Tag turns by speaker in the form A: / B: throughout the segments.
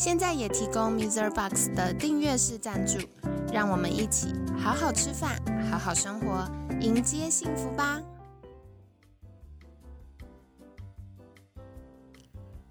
A: 现在也提供 Mr. Box 的订阅式赞助，让我们一起好好吃饭，好好生活，迎接幸福吧！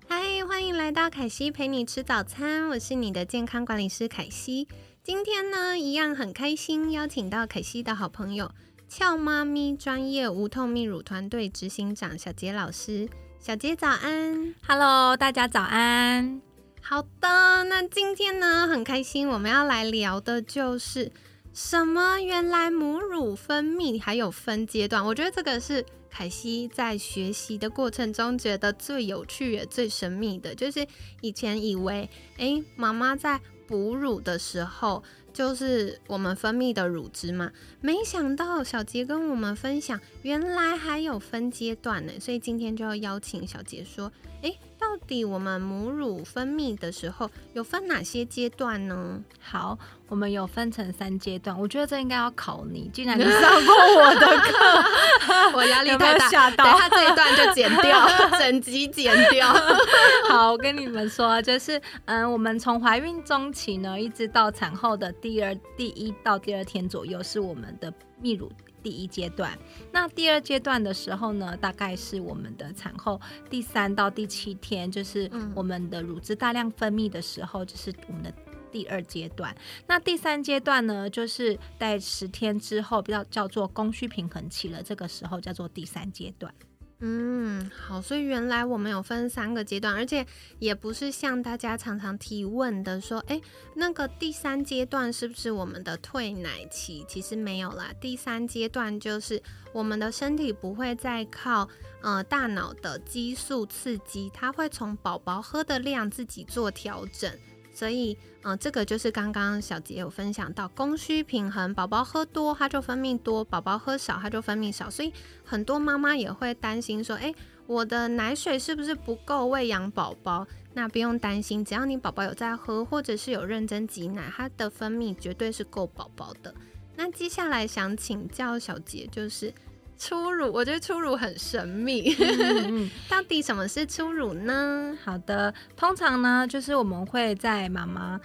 A: 嗨，欢迎来到凯西陪你吃早餐，我是你的健康管理师凯西。今天呢，一样很开心，邀请到凯西的好朋友俏妈咪专业无痛泌乳团队执行长小杰老师。小杰早安
B: ，Hello，大家早安。
A: 好的，那今天呢，很开心，我们要来聊的就是什么？原来母乳分泌还有分阶段，我觉得这个是。凯西在学习的过程中，觉得最有趣也最神秘的，就是以前以为，哎，妈妈在哺乳的时候，就是我们分泌的乳汁嘛，没想到小杰跟我们分享，原来还有分阶段呢，所以今天就要邀请小杰说，哎。到底我们母乳分泌的时候有分哪些阶段呢？
B: 好，我们有分成三阶段。我觉得这应该要考你，既然你上过我的课，
A: 我压力太大，等下这一段就剪掉，整集剪掉。
B: 好，我跟你们说，就是嗯，我们从怀孕中期呢，一直到产后的第二、第一到第二天左右，是我们的泌乳。第一阶段，那第二阶段的时候呢，大概是我们的产后第三到第七天，就是我们的乳汁大量分泌的时候，就是我们的第二阶段。那第三阶段呢，就是在十天之后，比较叫做供需平衡期了，这个时候叫做第三阶段。
A: 嗯，好，所以原来我们有分三个阶段，而且也不是像大家常常提问的说，哎，那个第三阶段是不是我们的退奶期？其实没有啦，第三阶段就是我们的身体不会再靠呃大脑的激素刺激，它会从宝宝喝的量自己做调整。所以，嗯，这个就是刚刚小杰有分享到供需平衡，宝宝喝多它就分泌多，宝宝喝少它就分泌少。所以很多妈妈也会担心说，诶，我的奶水是不是不够喂养宝宝？那不用担心，只要你宝宝有在喝，或者是有认真挤奶，它的分泌绝对是够宝宝的。那接下来想请教小杰，就是。初乳，我觉得初乳很神秘，到底什么是初乳呢？
B: 好的，通常呢，就是我们会在妈妈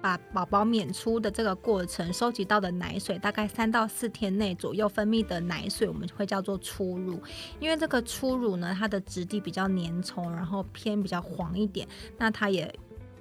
B: 把宝宝娩出的这个过程，收集到的奶水，大概三到四天内左右分泌的奶水，我们会叫做初乳。因为这个初乳呢，它的质地比较粘稠，然后偏比较黄一点，那它也。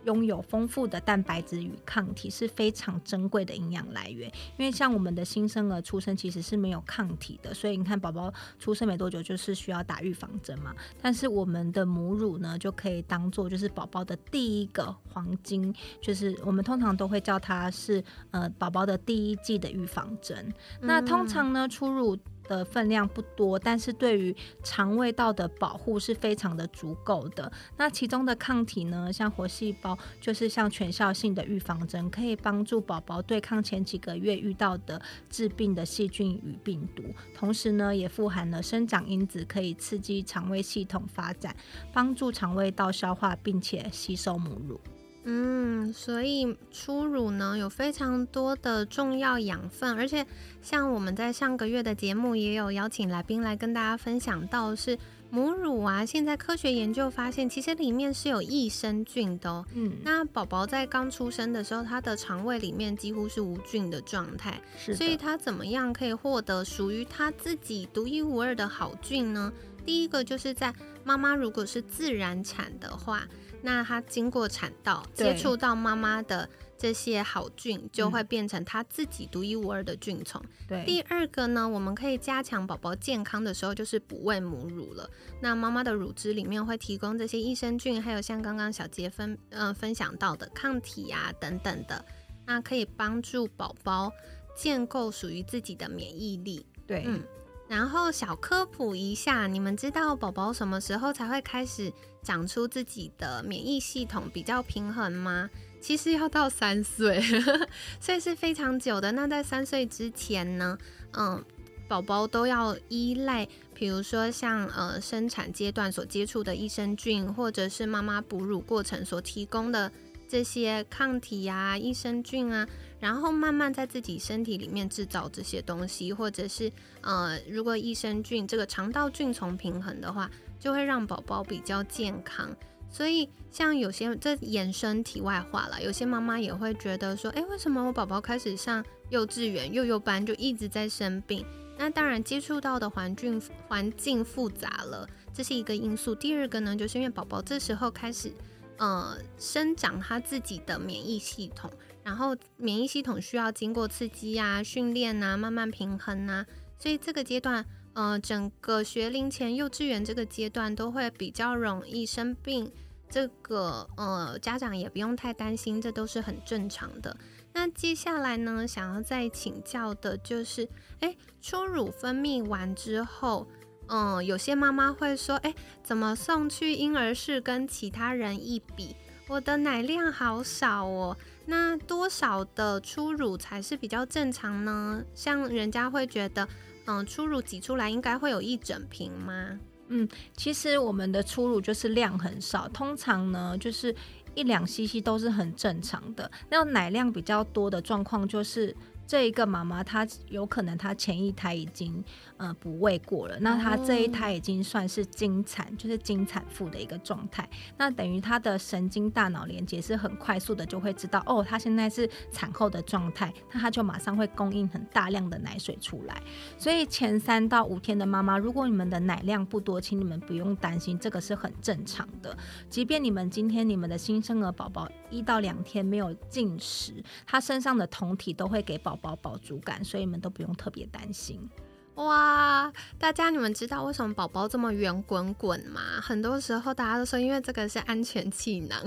B: 拥有丰富的蛋白质与抗体是非常珍贵的营养来源。因为像我们的新生儿出生其实是没有抗体的，所以你看宝宝出生没多久就是需要打预防针嘛。但是我们的母乳呢，就可以当做就是宝宝的第一个黄金，就是我们通常都会叫它是呃宝宝的第一季的预防针。那通常呢，初乳。的分量不多，但是对于肠胃道的保护是非常的足够的。那其中的抗体呢，像活细胞，就是像全效性的预防针，可以帮助宝宝对抗前几个月遇到的致病的细菌与病毒。同时呢，也富含了生长因子，可以刺激肠胃系统发展，帮助肠胃道消化并且吸收母乳。
A: 嗯，所以初乳呢有非常多的重要养分，而且像我们在上个月的节目也有邀请来宾来跟大家分享到，是母乳啊，现在科学研究发现，其实里面是有益生菌的。嗯，那宝宝在刚出生的时候，他的肠胃里面几乎是无菌的状态，所以他怎么样可以获得属于他自己独一无二的好菌呢？第一个就是在妈妈如果是自然产的话。那它经过产道接触到妈妈的这些好菌，就会变成它自己独一无二的菌虫。
B: 对，
A: 第二个呢，我们可以加强宝宝健康的时候，就是补喂母乳了。那妈妈的乳汁里面会提供这些益生菌，还有像刚刚小杰分嗯分享到的抗体啊等等的，那可以帮助宝宝建构属于自己的免疫力。
B: 对，嗯。
A: 然后小科普一下，你们知道宝宝什么时候才会开始长出自己的免疫系统比较平衡吗？其实要到三岁，所以是非常久的。那在三岁之前呢，嗯，宝宝都要依赖，比如说像呃生产阶段所接触的益生菌，或者是妈妈哺乳过程所提供的这些抗体啊、益生菌啊，然后慢慢在自己身体里面制造这些东西，或者是呃，如果益生菌这个肠道菌丛平衡的话，就会让宝宝比较健康。所以，像有些这衍生题外话了，有些妈妈也会觉得说，诶，为什么我宝宝开始上幼稚园、幼幼班就一直在生病？那当然，接触到的环境环境复杂了，这是一个因素。第二个呢，就是因为宝宝这时候开始，呃，生长他自己的免疫系统，然后免疫系统需要经过刺激啊、训练啊、慢慢平衡啊，所以这个阶段。呃，整个学龄前幼稚园这个阶段都会比较容易生病，这个呃家长也不用太担心，这都是很正常的。那接下来呢，想要再请教的就是，哎，初乳分泌完之后，嗯，有些妈妈会说，哎，怎么送去婴儿室跟其他人一比，我的奶量好少哦？那多少的初乳才是比较正常呢？像人家会觉得。嗯，初乳挤出来应该会有一整瓶吗？
B: 嗯，其实我们的初乳就是量很少，通常呢就是一两 CC 都是很正常的。那奶量比较多的状况就是。这一个妈妈，她有可能她前一胎已经呃不喂过了，那她这一胎已经算是经产，就是经产妇的一个状态。那等于她的神经大脑连接是很快速的，就会知道哦，她现在是产后的状态，那她就马上会供应很大量的奶水出来。所以前三到五天的妈妈，如果你们的奶量不多，请你们不用担心，这个是很正常的。即便你们今天你们的新生儿宝宝一到两天没有进食，他身上的酮体都会给宝。宝饱足感，所以你们都不用特别担心。
A: 哇，大家你们知道为什么宝宝这么圆滚滚吗？很多时候大家都说，因为这个是安全气囊。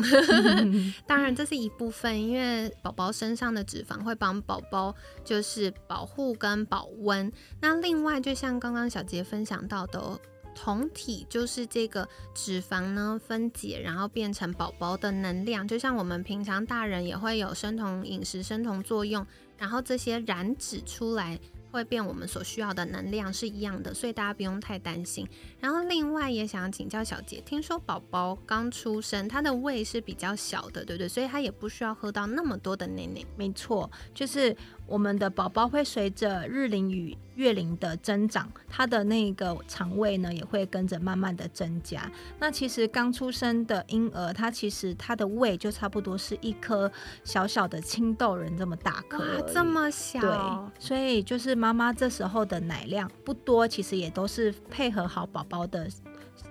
A: 当然这是一部分，因为宝宝身上的脂肪会帮宝宝就是保护跟保温。那另外，就像刚刚小杰分享到的。酮体就是这个脂肪呢分解，然后变成宝宝的能量，就像我们平常大人也会有生酮饮食、生酮作用，然后这些燃脂出来。会变我们所需要的能量是一样的，所以大家不用太担心。然后另外也想要请教小杰，听说宝宝刚出生，他的胃是比较小的，对不对？所以他也不需要喝到那么多的奶奶。
B: 没错，就是我们的宝宝会随着日龄与月龄的增长，他的那个肠胃呢也会跟着慢慢的增加。那其实刚出生的婴儿，他其实他的胃就差不多是一颗小小的青豆人这么大颗，
A: 这么小。
B: 对，所以就是。妈妈这时候的奶量不多，其实也都是配合好宝宝的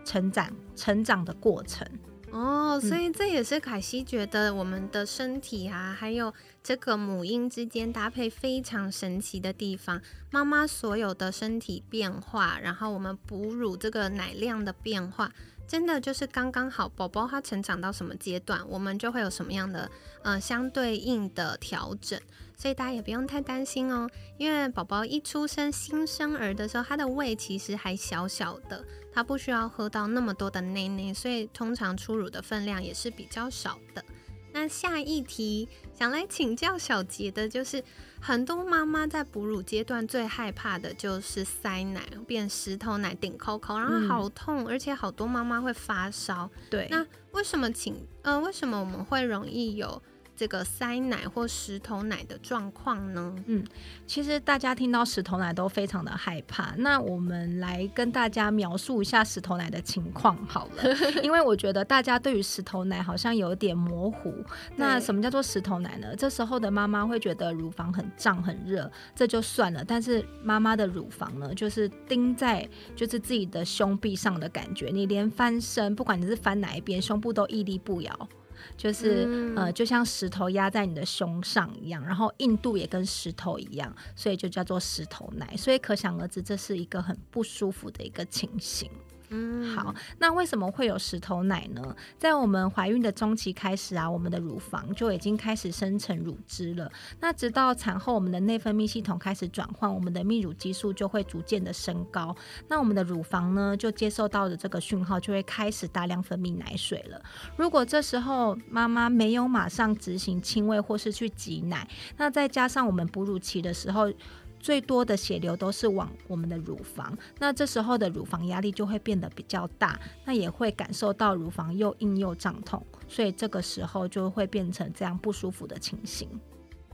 B: 成长成长的过程
A: 哦。所以这也是凯西觉得我们的身体啊，还有这个母婴之间搭配非常神奇的地方。妈妈所有的身体变化，然后我们哺乳这个奶量的变化。真的就是刚刚好，宝宝他成长到什么阶段，我们就会有什么样的呃相对应的调整，所以大家也不用太担心哦。因为宝宝一出生新生儿的时候，他的胃其实还小小的，他不需要喝到那么多的奶奶，所以通常初乳的分量也是比较少的。那下一题想来请教小杰的就是。很多妈妈在哺乳阶段最害怕的就是塞奶变石头奶顶扣扣，然后好痛，而且好多妈妈会发烧。
B: 对，
A: 那为什么请呃为什么我们会容易有？这个塞奶或石头奶的状况呢？
B: 嗯，其实大家听到石头奶都非常的害怕。那我们来跟大家描述一下石头奶的情况好了，因为我觉得大家对于石头奶好像有点模糊。那什么叫做石头奶呢？这时候的妈妈会觉得乳房很胀很热，这就算了。但是妈妈的乳房呢，就是钉在就是自己的胸壁上的感觉，你连翻身，不管你是翻哪一边，胸部都屹立不摇。就是呃，就像石头压在你的胸上一样，然后硬度也跟石头一样，所以就叫做石头奶。所以可想而知，这是一个很不舒服的一个情形。
A: 嗯，
B: 好，那为什么会有石头奶呢？在我们怀孕的中期开始啊，我们的乳房就已经开始生成乳汁了。那直到产后，我们的内分泌系统开始转换，我们的泌乳激素就会逐渐的升高。那我们的乳房呢，就接受到的这个讯号，就会开始大量分泌奶水了。如果这时候妈妈没有马上执行亲喂或是去挤奶，那再加上我们哺乳期的时候。最多的血流都是往我们的乳房，那这时候的乳房压力就会变得比较大，那也会感受到乳房又硬又胀痛，所以这个时候就会变成这样不舒服的情形。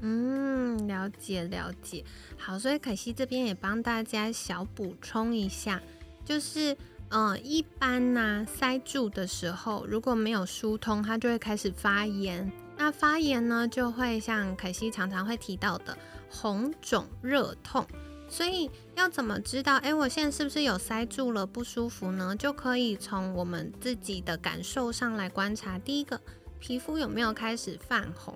A: 嗯，了解了解。好，所以可惜这边也帮大家小补充一下，就是嗯，一般呢塞住的时候如果没有疏通，它就会开始发炎。那发炎呢，就会像凯西常常会提到的。红肿热痛，所以要怎么知道？哎，我现在是不是有塞住了不舒服呢？就可以从我们自己的感受上来观察。第一个，皮肤有没有开始泛红？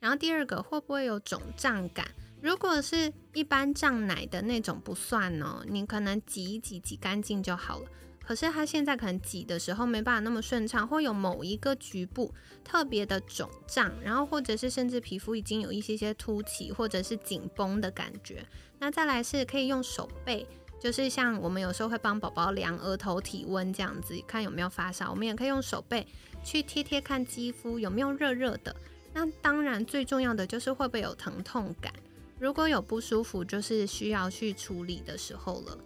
A: 然后第二个，会不会有肿胀感？如果是一般胀奶的那种不算哦，你可能挤一挤挤干净就好了。可是它现在可能挤的时候没办法那么顺畅，会有某一个局部特别的肿胀，然后或者是甚至皮肤已经有一些些凸起或者是紧绷的感觉。那再来是可以用手背，就是像我们有时候会帮宝宝量额头体温这样子，看有没有发烧。我们也可以用手背去贴贴看肌肤有没有热热的。那当然最重要的就是会不会有疼痛感。如果有不舒服，就是需要去处理的时候了。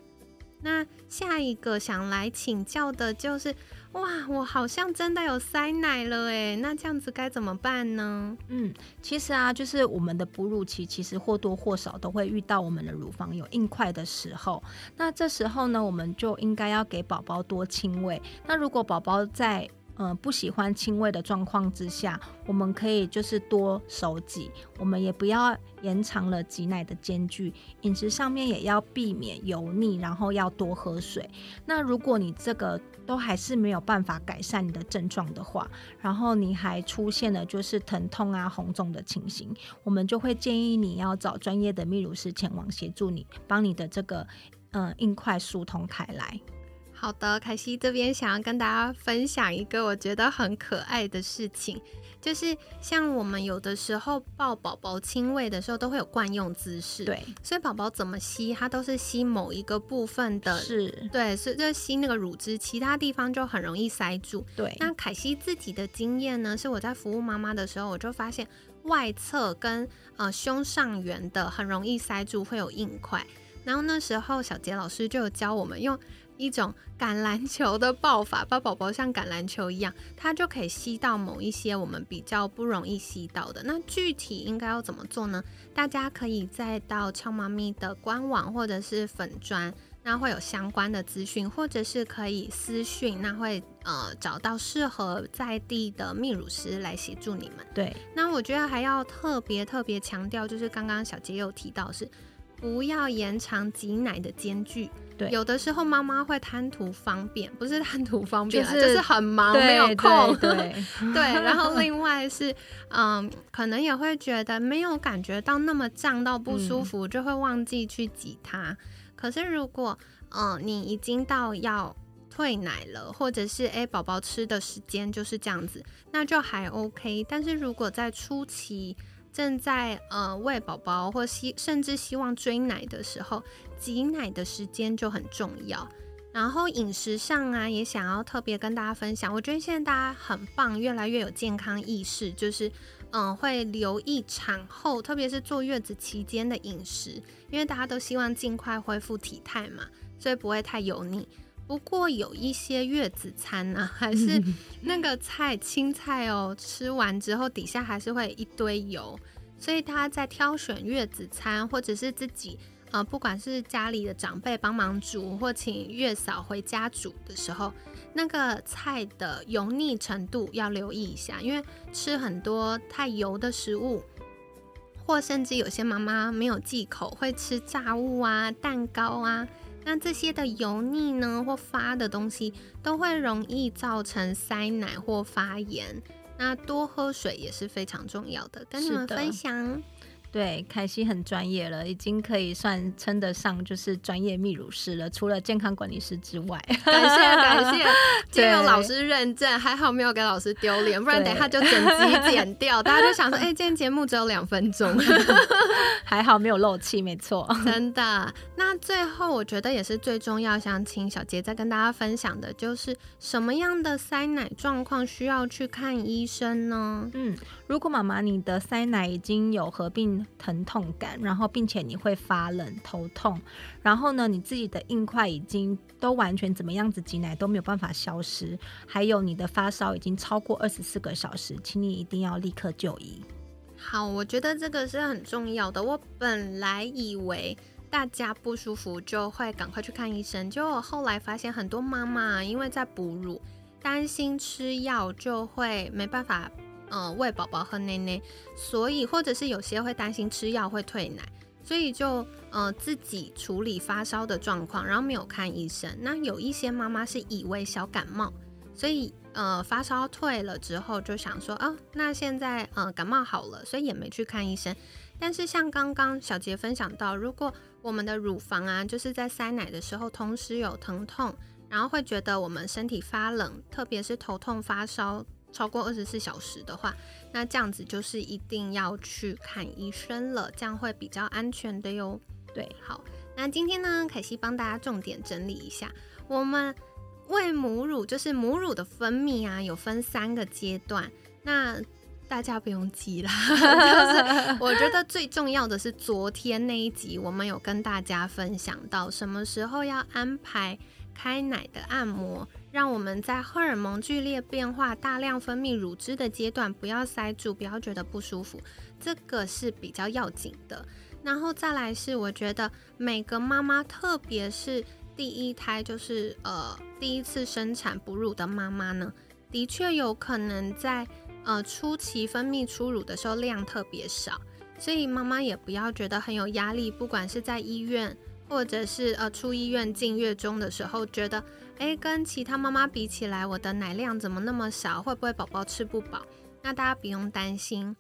A: 那下一个想来请教的就是，哇，我好像真的有塞奶了诶，那这样子该怎么办呢？
B: 嗯，其实啊，就是我们的哺乳期，其实或多或少都会遇到我们的乳房有硬块的时候。那这时候呢，我们就应该要给宝宝多亲喂。那如果宝宝在嗯，不喜欢轻微的状况之下，我们可以就是多手挤，我们也不要延长了挤奶的间距。饮食上面也要避免油腻，然后要多喝水。那如果你这个都还是没有办法改善你的症状的话，然后你还出现了就是疼痛啊、红肿的情形，我们就会建议你要找专业的泌乳师前往协助你，帮你的这个嗯硬块疏通开来。
A: 好的，凯西这边想要跟大家分享一个我觉得很可爱的事情，就是像我们有的时候抱宝宝亲喂的时候都会有惯用姿势，
B: 对，
A: 所以宝宝怎么吸，它都是吸某一个部分的，
B: 是
A: 对，所以就吸那个乳汁，其他地方就很容易塞住。
B: 对，
A: 那凯西自己的经验呢，是我在服务妈妈的时候，我就发现外侧跟呃胸上缘的很容易塞住，会有硬块。然后那时候小杰老师就有教我们用。一种橄榄球的抱法，把宝宝像橄榄球一样，它就可以吸到某一些我们比较不容易吸到的。那具体应该要怎么做呢？大家可以再到俏妈咪的官网或者是粉砖，那会有相关的资讯，或者是可以私讯，那会呃找到适合在地的泌乳师来协助你们。
B: 对，
A: 那我觉得还要特别特别强调，就是刚刚小杰有提到是不要延长挤奶的间距。有的时候妈妈会贪图方便，不是贪图方便，就是很忙没有空。
B: 对
A: 对，然后另外是，嗯，可能也会觉得没有感觉到那么胀到不舒服，就会忘记去挤它。可是如果，嗯，你已经到要退奶了，或者是哎宝宝吃的时间就是这样子，那就还 OK。但是如果在初期，正在呃喂宝宝或希甚至希望追奶的时候，挤奶的时间就很重要。然后饮食上啊，也想要特别跟大家分享。我觉得现在大家很棒，越来越有健康意识，就是嗯会留意产后，特别是坐月子期间的饮食，因为大家都希望尽快恢复体态嘛，所以不会太油腻。不过有一些月子餐呢，还是 那个菜青菜哦，吃完之后底下还是会一堆油，所以他在挑选月子餐或者是自己呃，不管是家里的长辈帮忙煮或请月嫂回家煮的时候，那个菜的油腻程度要留意一下，因为吃很多太油的食物，或甚至有些妈妈没有忌口，会吃炸物啊、蛋糕啊。那这些的油腻呢，或发的东西，都会容易造成塞奶或发炎。那多喝水也是非常重要的，跟你们分享。
B: 对，凯西很专业了，已经可以算称得上就是专业泌乳师了。除了健康管理师之外，
A: 感谢感谢，今天有老师认证，还好没有给老师丢脸，不然等下就整集剪掉，大家就想说，哎，今天节目只有两分钟，
B: 还好没有漏气，没错，
A: 真的。那最后我觉得也是最重要，想请小杰再跟大家分享的，就是什么样的塞奶状况需要去看医生呢？
B: 嗯，如果妈妈你的塞奶已经有合并。疼痛感，然后并且你会发冷、头痛，然后呢，你自己的硬块已经都完全怎么样子挤奶都没有办法消失，还有你的发烧已经超过二十四个小时，请你一定要立刻就医。
A: 好，我觉得这个是很重要的。我本来以为大家不舒服就会赶快去看医生，结果后来发现很多妈妈因为在哺乳，担心吃药就会没办法。嗯，喂宝宝喝奶奶，所以或者是有些会担心吃药会退奶，所以就呃自己处理发烧的状况，然后没有看医生。那有一些妈妈是以为小感冒，所以呃发烧退了之后就想说，哦，那现在呃感冒好了，所以也没去看医生。但是像刚刚小杰分享到，如果我们的乳房啊，就是在塞奶的时候同时有疼痛，然后会觉得我们身体发冷，特别是头痛发烧。超过二十四小时的话，那这样子就是一定要去看医生了，这样会比较安全的哟。对，好，那今天呢，凯西帮大家重点整理一下，我们喂母乳就是母乳的分泌啊，有分三个阶段，那大家不用急啦。就是我觉得最重要的是昨天那一集，我们有跟大家分享到什么时候要安排开奶的按摩。让我们在荷尔蒙剧烈变化、大量分泌乳汁的阶段，不要塞住，不要觉得不舒服，这个是比较要紧的。然后再来是，我觉得每个妈妈，特别是第一胎，就是呃第一次生产哺乳的妈妈呢，的确有可能在呃初期分泌初乳的时候量特别少，所以妈妈也不要觉得很有压力，不管是在医院。或者是呃出医院进月中的时候，觉得诶跟其他妈妈比起来，我的奶量怎么那么少？会不会宝宝吃不饱？那大家不用担心，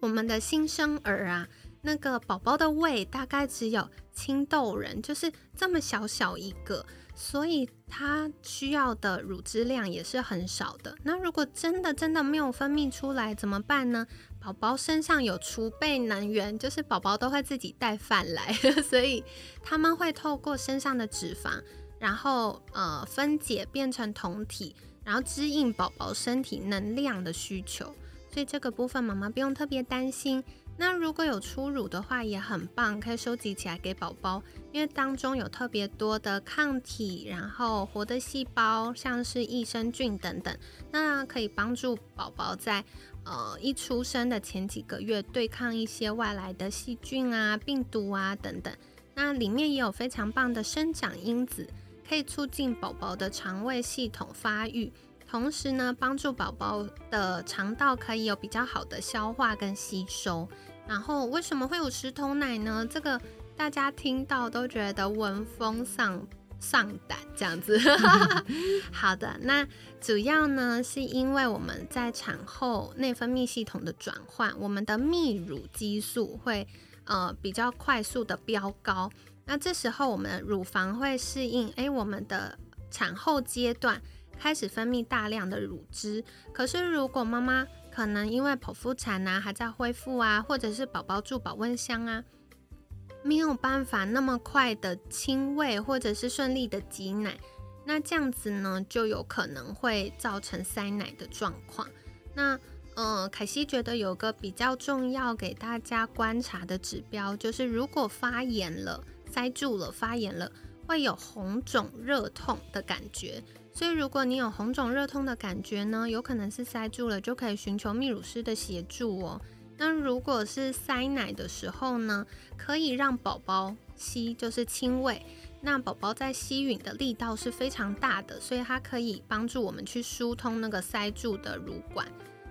A: 我们的新生儿啊，那个宝宝的胃大概只有青豆人，就是这么小小一个，所以他需要的乳汁量也是很少的。那如果真的真的没有分泌出来怎么办呢？宝宝身上有储备能源，就是宝宝都会自己带饭来，所以他们会透过身上的脂肪，然后呃分解变成酮体，然后支应宝宝身体能量的需求。所以这个部分妈妈不用特别担心。那如果有初乳的话也很棒，可以收集起来给宝宝，因为当中有特别多的抗体，然后活的细胞，像是益生菌等等，那可以帮助宝宝在。呃，一出生的前几个月，对抗一些外来的细菌啊、病毒啊等等。那里面也有非常棒的生长因子，可以促进宝宝的肠胃系统发育，同时呢，帮助宝宝的肠道可以有比较好的消化跟吸收。然后，为什么会有石头奶呢？这个大家听到都觉得闻风丧。丧胆这样子，好的，那主要呢是因为我们在产后内分泌系统的转换，我们的泌乳激素会呃比较快速的飙高，那这时候我们的乳房会适应，诶，我们的产后阶段开始分泌大量的乳汁，可是如果妈妈可能因为剖腹产啊还在恢复啊，或者是宝宝住保温箱啊。没有办法那么快的亲喂，或者是顺利的挤奶，那这样子呢，就有可能会造成塞奶的状况。那，呃，凯西觉得有个比较重要给大家观察的指标，就是如果发炎了、塞住了、发炎了，会有红肿、热痛的感觉。所以，如果你有红肿、热痛的感觉呢，有可能是塞住了，就可以寻求泌乳师的协助哦。那如果是塞奶的时候呢，可以让宝宝吸，就是亲喂。那宝宝在吸吮的力道是非常大的，所以它可以帮助我们去疏通那个塞住的乳管。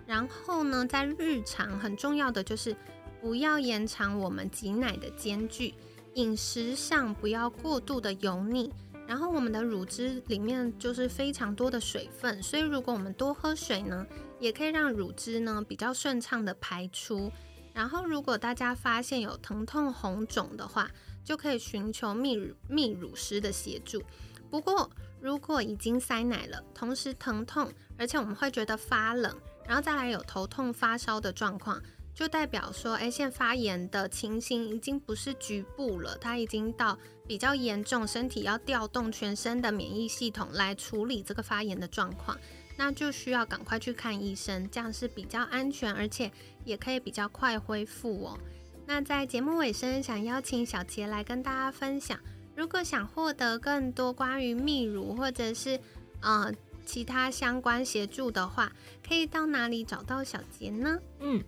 A: 然后呢，在日常很重要的就是不要延长我们挤奶的间距，饮食上不要过度的油腻。然后我们的乳汁里面就是非常多的水分，所以如果我们多喝水呢。也可以让乳汁呢比较顺畅的排出，然后如果大家发现有疼痛、红肿的话，就可以寻求泌乳泌乳师的协助。不过如果已经塞奶了，同时疼痛，而且我们会觉得发冷，然后再来有头痛、发烧的状况，就代表说，哎，现发炎的情形已经不是局部了，它已经到比较严重，身体要调动全身的免疫系统来处理这个发炎的状况，那就需要赶快去看医生，这样是比较安全，而且也可以比较快恢复哦。那在节目尾声，想邀请小杰来跟大家分享。如果想获得更多关于泌乳或者是呃其他相关协助的话，可以到哪里找到小杰呢？
B: 嗯，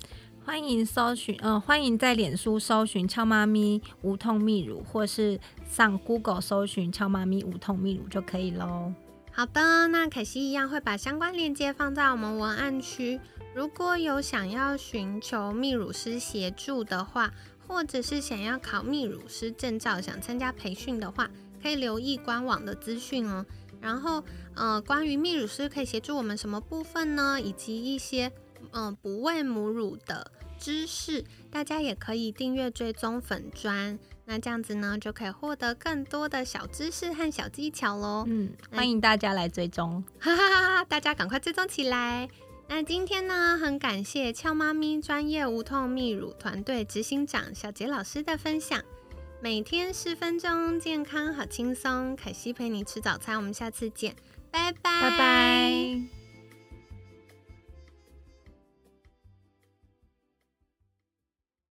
B: 欢迎搜寻，呃，欢迎在脸书搜寻“俏妈咪无痛泌乳”，或是上 Google 搜寻“俏妈咪无痛泌乳”就可以喽。
A: 好的，那可惜一样会把相关链接放在我们文案区。如果有想要寻求泌乳师协助的话，或者是想要考泌乳师证照，想参加培训的话，可以留意官网的资讯哦。然后，呃，关于泌乳师可以协助我们什么部分呢？以及一些，嗯，不喂母乳的知识，大家也可以订阅追踪粉砖。那这样子呢，就可以获得更多的小知识和小技巧喽。
B: 嗯，欢迎大家来追踪，
A: 哈哈哈哈！大家赶快追踪起来。那今天呢，很感谢俏妈咪专业无痛泌乳团队执行长小杰老师的分享。每天十分钟，健康好轻松。凯西陪你吃早餐，我们下次见，拜拜
B: 拜拜。